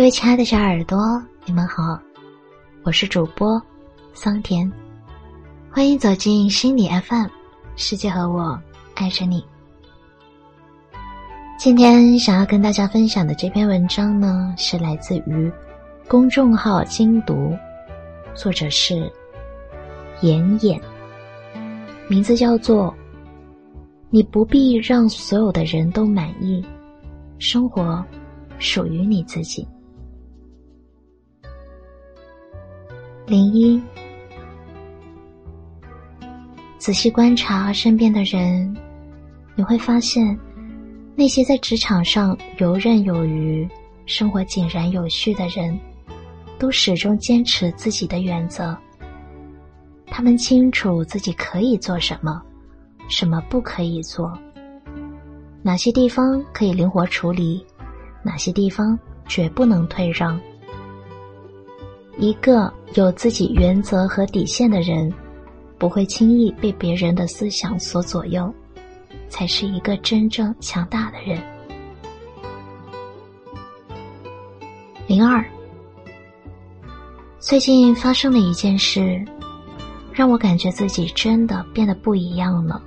各位亲爱的小耳朵，你们好，我是主播桑田，欢迎走进心理 FM，世界和我爱着你。今天想要跟大家分享的这篇文章呢，是来自于公众号“精读”，作者是妍妍，名字叫做“你不必让所有的人都满意，生活属于你自己”。零一，仔细观察身边的人，你会发现，那些在职场上游刃有余、生活井然有序的人，都始终坚持自己的原则。他们清楚自己可以做什么，什么不可以做，哪些地方可以灵活处理，哪些地方绝不能退让。一个有自己原则和底线的人，不会轻易被别人的思想所左右，才是一个真正强大的人。零二，最近发生了一件事，让我感觉自己真的变得不一样了。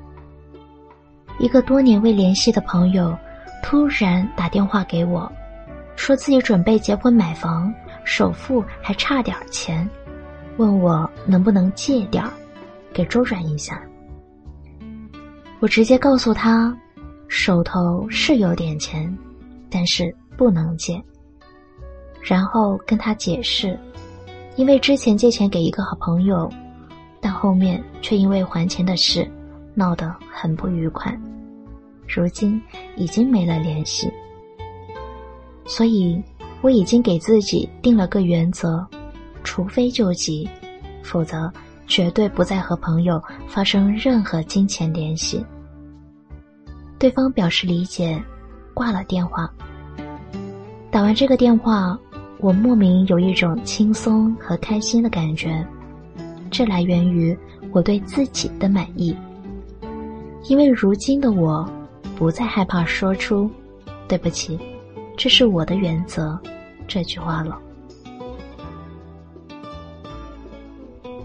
一个多年未联系的朋友，突然打电话给我，说自己准备结婚买房。首付还差点钱，问我能不能借点儿，给周转一下。我直接告诉他，手头是有点钱，但是不能借。然后跟他解释，因为之前借钱给一个好朋友，但后面却因为还钱的事闹得很不愉快，如今已经没了联系，所以。我已经给自己定了个原则，除非救急，否则绝对不再和朋友发生任何金钱联系。对方表示理解，挂了电话。打完这个电话，我莫名有一种轻松和开心的感觉，这来源于我对自己的满意。因为如今的我，不再害怕说出“对不起”。这是我的原则，这句话了。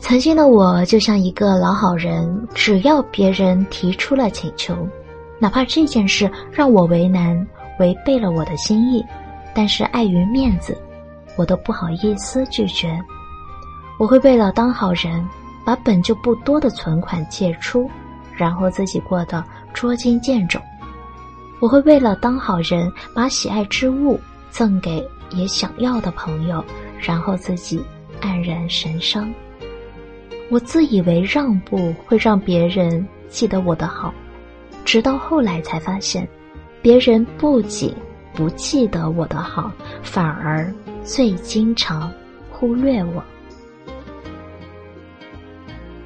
曾经的我就像一个老好人，只要别人提出了请求，哪怕这件事让我为难，违背了我的心意，但是碍于面子，我都不好意思拒绝。我会为了当好人，把本就不多的存款借出，然后自己过得捉襟见肘。我会为了当好人，把喜爱之物赠给也想要的朋友，然后自己黯然神伤。我自以为让步会让别人记得我的好，直到后来才发现，别人不仅不记得我的好，反而最经常忽略我。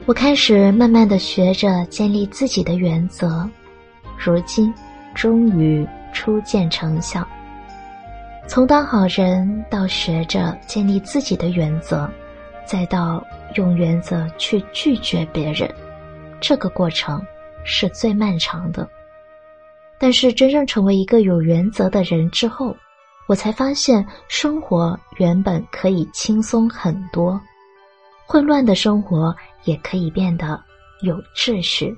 我开始慢慢的学着建立自己的原则，如今。终于初见成效。从当好人到学着建立自己的原则，再到用原则去拒绝别人，这个过程是最漫长的。但是真正成为一个有原则的人之后，我才发现生活原本可以轻松很多，混乱的生活也可以变得有秩序。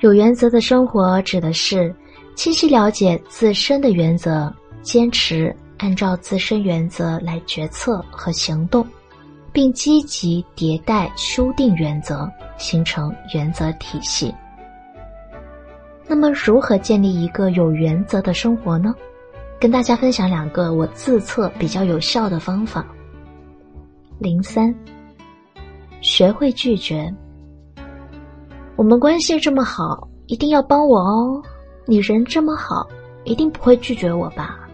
有原则的生活指的是清晰了解自身的原则，坚持按照自身原则来决策和行动，并积极迭代修订原则，形成原则体系。那么，如何建立一个有原则的生活呢？跟大家分享两个我自测比较有效的方法。零三，学会拒绝。我们关系这么好，一定要帮我哦！你人这么好，一定不会拒绝我吧？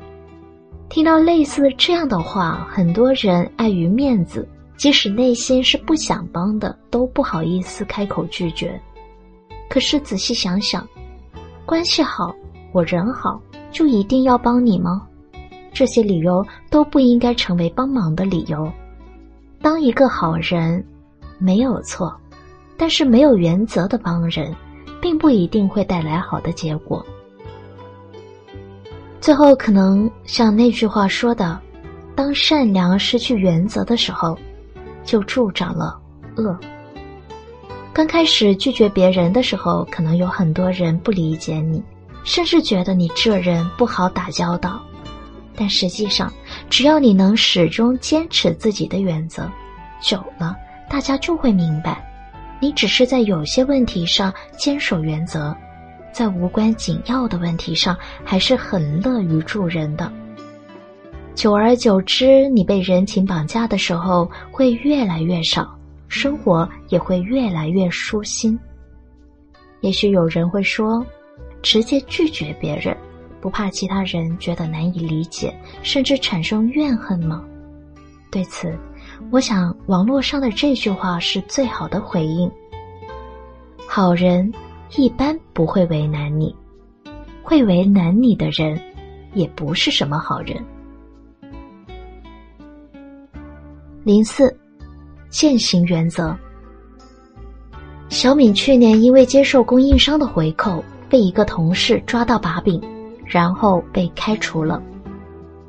听到类似这样的话，很多人碍于面子，即使内心是不想帮的，都不好意思开口拒绝。可是仔细想想，关系好，我人好，就一定要帮你吗？这些理由都不应该成为帮忙的理由。当一个好人，没有错。但是没有原则的帮人，并不一定会带来好的结果。最后，可能像那句话说的：“当善良失去原则的时候，就助长了恶。”刚开始拒绝别人的时候，可能有很多人不理解你，甚至觉得你这人不好打交道。但实际上，只要你能始终坚持自己的原则，久了，大家就会明白，你只是在有些问题上坚守原则。在无关紧要的问题上，还是很乐于助人的。久而久之，你被人情绑架的时候会越来越少，生活也会越来越舒心。也许有人会说，直接拒绝别人，不怕其他人觉得难以理解，甚至产生怨恨吗？对此，我想网络上的这句话是最好的回应。好人。一般不会为难你，会为难你的人，也不是什么好人。零四，践行原则。小敏去年因为接受供应商的回扣，被一个同事抓到把柄，然后被开除了。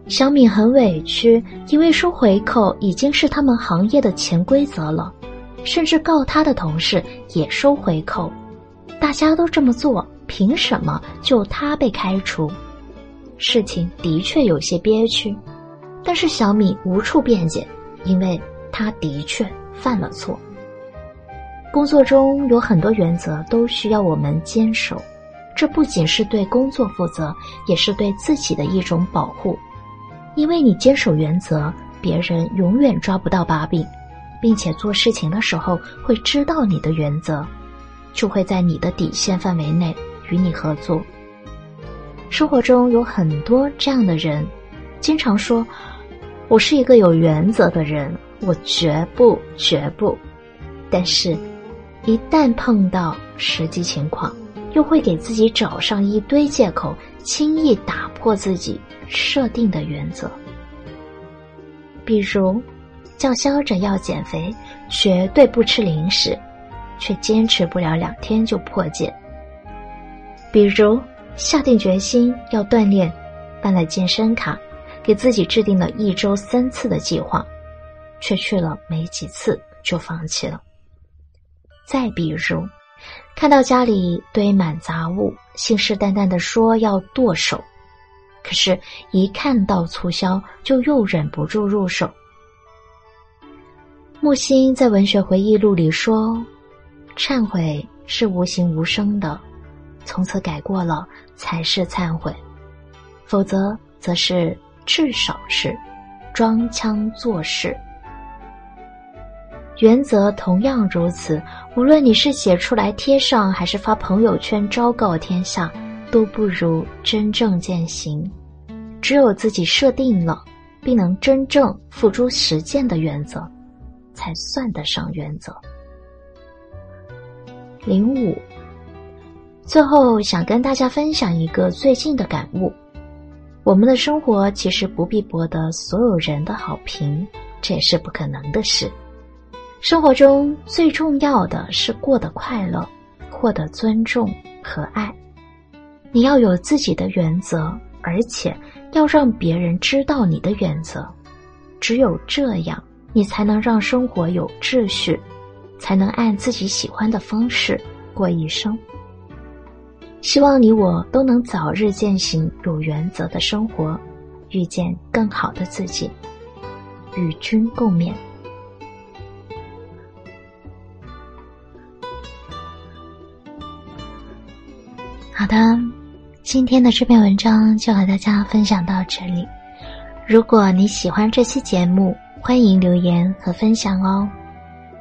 小敏很委屈，因为收回扣已经是他们行业的潜规则了，甚至告他的同事也收回扣。大家都这么做，凭什么就他被开除？事情的确有些憋屈，但是小米无处辩解，因为他的确犯了错。工作中有很多原则都需要我们坚守，这不仅是对工作负责，也是对自己的一种保护。因为你坚守原则，别人永远抓不到把柄，并且做事情的时候会知道你的原则。就会在你的底线范围内与你合作。生活中有很多这样的人，经常说：“我是一个有原则的人，我绝不绝不。”但是，一旦碰到实际情况，又会给自己找上一堆借口，轻易打破自己设定的原则。比如，叫嚣着要减肥，绝对不吃零食。却坚持不了两天就破戒。比如下定决心要锻炼，办了健身卡，给自己制定了一周三次的计划，却去了没几次就放弃了。再比如，看到家里堆满杂物，信誓旦旦的说要剁手，可是，一看到促销就又忍不住入手。木心在文学回忆录里说。忏悔是无形无声的，从此改过了才是忏悔，否则则是至少是装腔作势。原则同样如此，无论你是写出来贴上，还是发朋友圈昭告天下，都不如真正践行。只有自己设定了，并能真正付诸实践的原则，才算得上原则。零五，最后想跟大家分享一个最近的感悟：我们的生活其实不必博得所有人的好评，这也是不可能的事。生活中最重要的是过得快乐，获得尊重和爱。你要有自己的原则，而且要让别人知道你的原则。只有这样，你才能让生活有秩序。才能按自己喜欢的方式过一生。希望你我都能早日践行有原则的生活，遇见更好的自己，与君共勉。好的，今天的这篇文章就和大家分享到这里。如果你喜欢这期节目，欢迎留言和分享哦。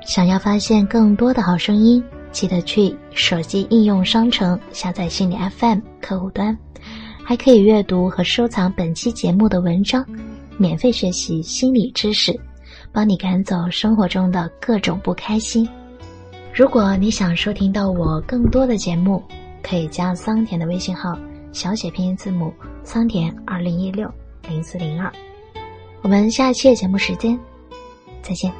想要发现更多的好声音，记得去手机应用商城下载心理 FM 客户端，还可以阅读和收藏本期节目的文章，免费学习心理知识，帮你赶走生活中的各种不开心。如果你想收听到我更多的节目，可以加桑田的微信号，小写拼音字母桑田二零一六零四零二。我们下期节目时间再见。